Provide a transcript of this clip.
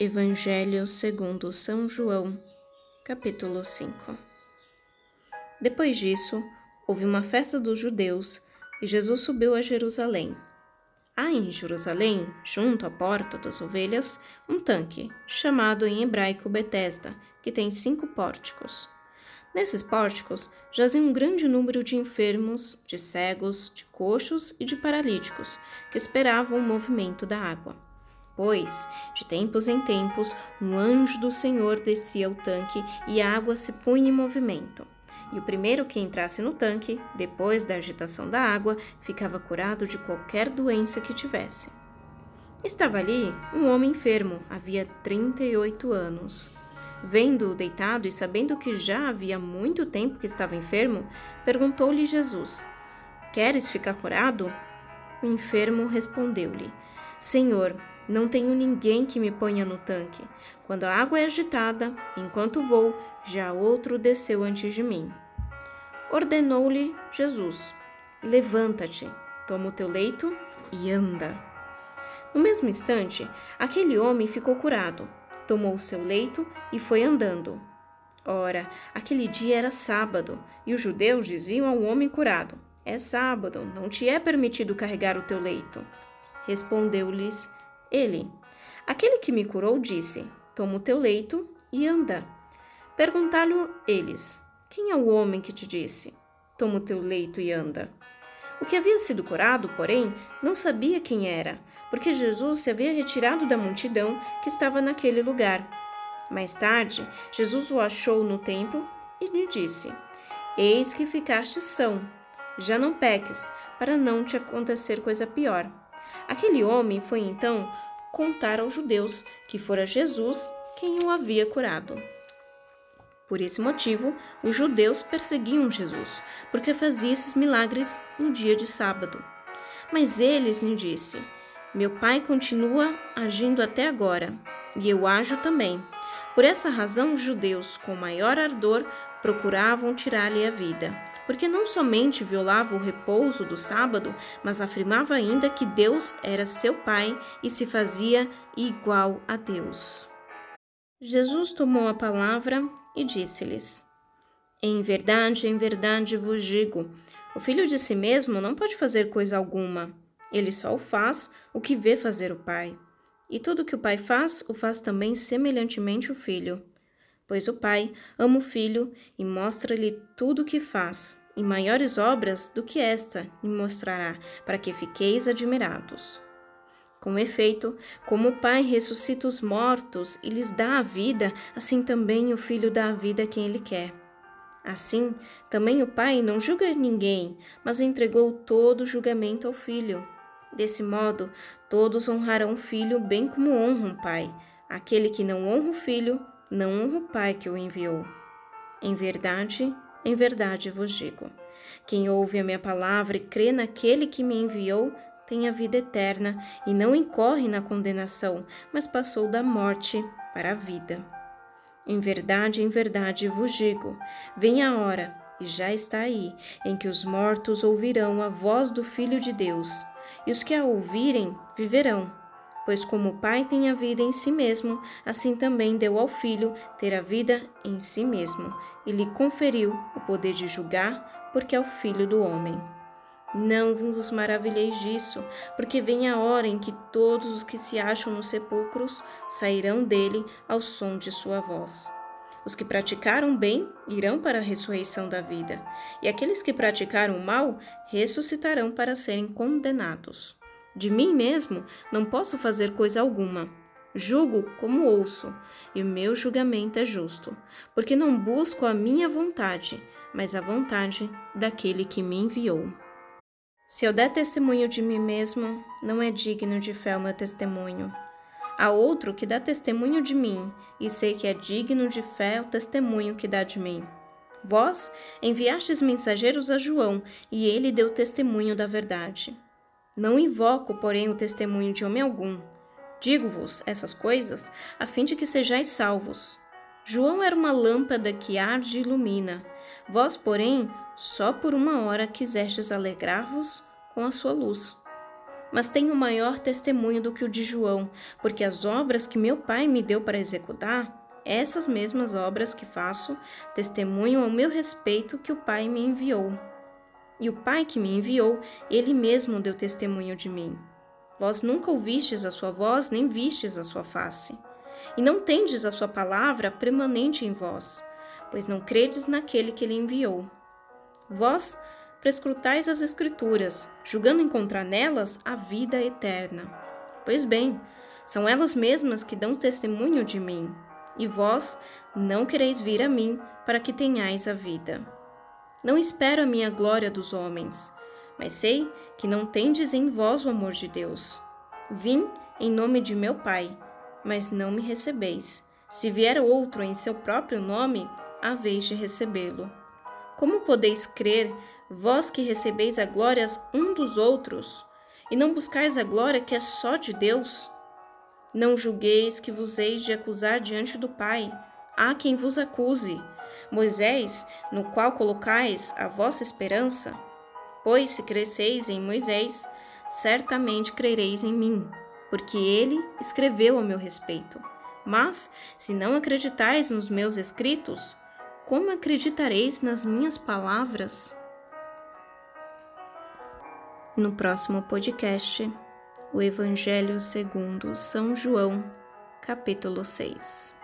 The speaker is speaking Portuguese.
Evangelho segundo São João, capítulo 5 Depois disso, houve uma festa dos judeus e Jesus subiu a Jerusalém. Há em Jerusalém, junto à porta das ovelhas, um tanque, chamado em hebraico Betesda, que tem cinco pórticos. Nesses pórticos jazia um grande número de enfermos, de cegos, de coxos e de paralíticos, que esperavam o movimento da água pois, de tempos em tempos, um anjo do Senhor descia ao tanque e a água se punha em movimento. E o primeiro que entrasse no tanque, depois da agitação da água, ficava curado de qualquer doença que tivesse. Estava ali um homem enfermo, havia 38 anos. Vendo-o deitado e sabendo que já havia muito tempo que estava enfermo, perguntou-lhe Jesus: Queres ficar curado? O enfermo respondeu-lhe: Senhor, não tenho ninguém que me ponha no tanque. Quando a água é agitada, enquanto vou, já outro desceu antes de mim. Ordenou-lhe Jesus: Levanta-te, toma o teu leito e anda. No mesmo instante, aquele homem ficou curado, tomou o seu leito e foi andando. Ora, aquele dia era sábado, e os judeus diziam ao homem curado: É sábado, não te é permitido carregar o teu leito. Respondeu-lhes ele, aquele que me curou, disse: Toma o teu leito e anda. Perguntaram eles: Quem é o homem que te disse? Toma o teu leito e anda. O que havia sido curado, porém, não sabia quem era, porque Jesus se havia retirado da multidão que estava naquele lugar. Mais tarde, Jesus o achou no templo e lhe disse: Eis que ficaste são. Já não peques, para não te acontecer coisa pior. Aquele homem foi então contar aos judeus que fora Jesus quem o havia curado. Por esse motivo, os judeus perseguiam Jesus, porque fazia esses milagres no dia de sábado. Mas eles lhe disse: Meu pai continua agindo até agora, e eu ajo também. Por essa razão, os judeus, com maior ardor, procuravam tirar-lhe a vida porque não somente violava o repouso do sábado, mas afirmava ainda que Deus era seu Pai e se fazia igual a Deus. Jesus tomou a palavra e disse-lhes: Em verdade, em verdade vos digo: o filho de si mesmo não pode fazer coisa alguma. Ele só o faz o que vê fazer o Pai. E tudo que o Pai faz, o faz também semelhantemente o filho pois o Pai ama o Filho e mostra-lhe tudo o que faz, e maiores obras do que esta lhe mostrará, para que fiqueis admirados. Com efeito, como o Pai ressuscita os mortos e lhes dá a vida, assim também o Filho dá a vida a quem ele quer. Assim, também o Pai não julga ninguém, mas entregou todo o julgamento ao Filho. Desse modo, todos honrarão o Filho bem como honram o Pai. Aquele que não honra o Filho, não honra o Pai que o enviou. Em verdade, em verdade vos digo: quem ouve a minha palavra e crê naquele que me enviou, tem a vida eterna e não incorre na condenação, mas passou da morte para a vida. Em verdade, em verdade vos digo: vem a hora, e já está aí, em que os mortos ouvirão a voz do Filho de Deus, e os que a ouvirem viverão pois como o Pai tem a vida em si mesmo, assim também deu ao Filho ter a vida em si mesmo, e lhe conferiu o poder de julgar, porque é o Filho do homem. Não vos maravilheis disso, porque vem a hora em que todos os que se acham nos sepulcros sairão dele ao som de sua voz. Os que praticaram bem irão para a ressurreição da vida, e aqueles que praticaram mal ressuscitarão para serem condenados. De mim mesmo não posso fazer coisa alguma. Julgo como ouço, e o meu julgamento é justo, porque não busco a minha vontade, mas a vontade daquele que me enviou. Se eu der testemunho de mim mesmo, não é digno de fé o meu testemunho. Há outro que dá testemunho de mim, e sei que é digno de fé o testemunho que dá de mim. Vós enviastes mensageiros a João, e ele deu testemunho da verdade. Não invoco, porém, o testemunho de homem algum. Digo-vos essas coisas a fim de que sejais salvos. João era uma lâmpada que arde e ilumina. Vós, porém, só por uma hora quisestes alegrar-vos com a sua luz. mas tenho maior testemunho do que o de João, porque as obras que meu Pai me deu para executar, essas mesmas obras que faço, testemunham ao meu respeito que o Pai me enviou. E o Pai que me enviou, ele mesmo deu testemunho de mim. Vós nunca ouvistes a sua voz, nem vistes a sua face. E não tendes a sua palavra permanente em vós, pois não credes naquele que ele enviou. Vós prescrutais as Escrituras, julgando encontrar nelas a vida eterna. Pois bem, são elas mesmas que dão testemunho de mim, e vós não quereis vir a mim para que tenhais a vida. Não espero a minha glória dos homens, mas sei que não tendes em vós o amor de Deus. Vim em nome de meu Pai, mas não me recebeis. Se vier outro em seu próprio nome, haveis de recebê-lo. Como podeis crer, vós que recebeis a glória um dos outros, e não buscais a glória que é só de Deus? Não julgueis que vos eis de acusar diante do Pai. Há quem vos acuse. Moisés, no qual colocais a vossa esperança? Pois se cresceis em Moisés, certamente crereis em mim, porque ele escreveu a meu respeito. Mas, se não acreditais nos meus escritos, como acreditareis nas minhas palavras? No próximo podcast, o Evangelho segundo São João, capítulo 6.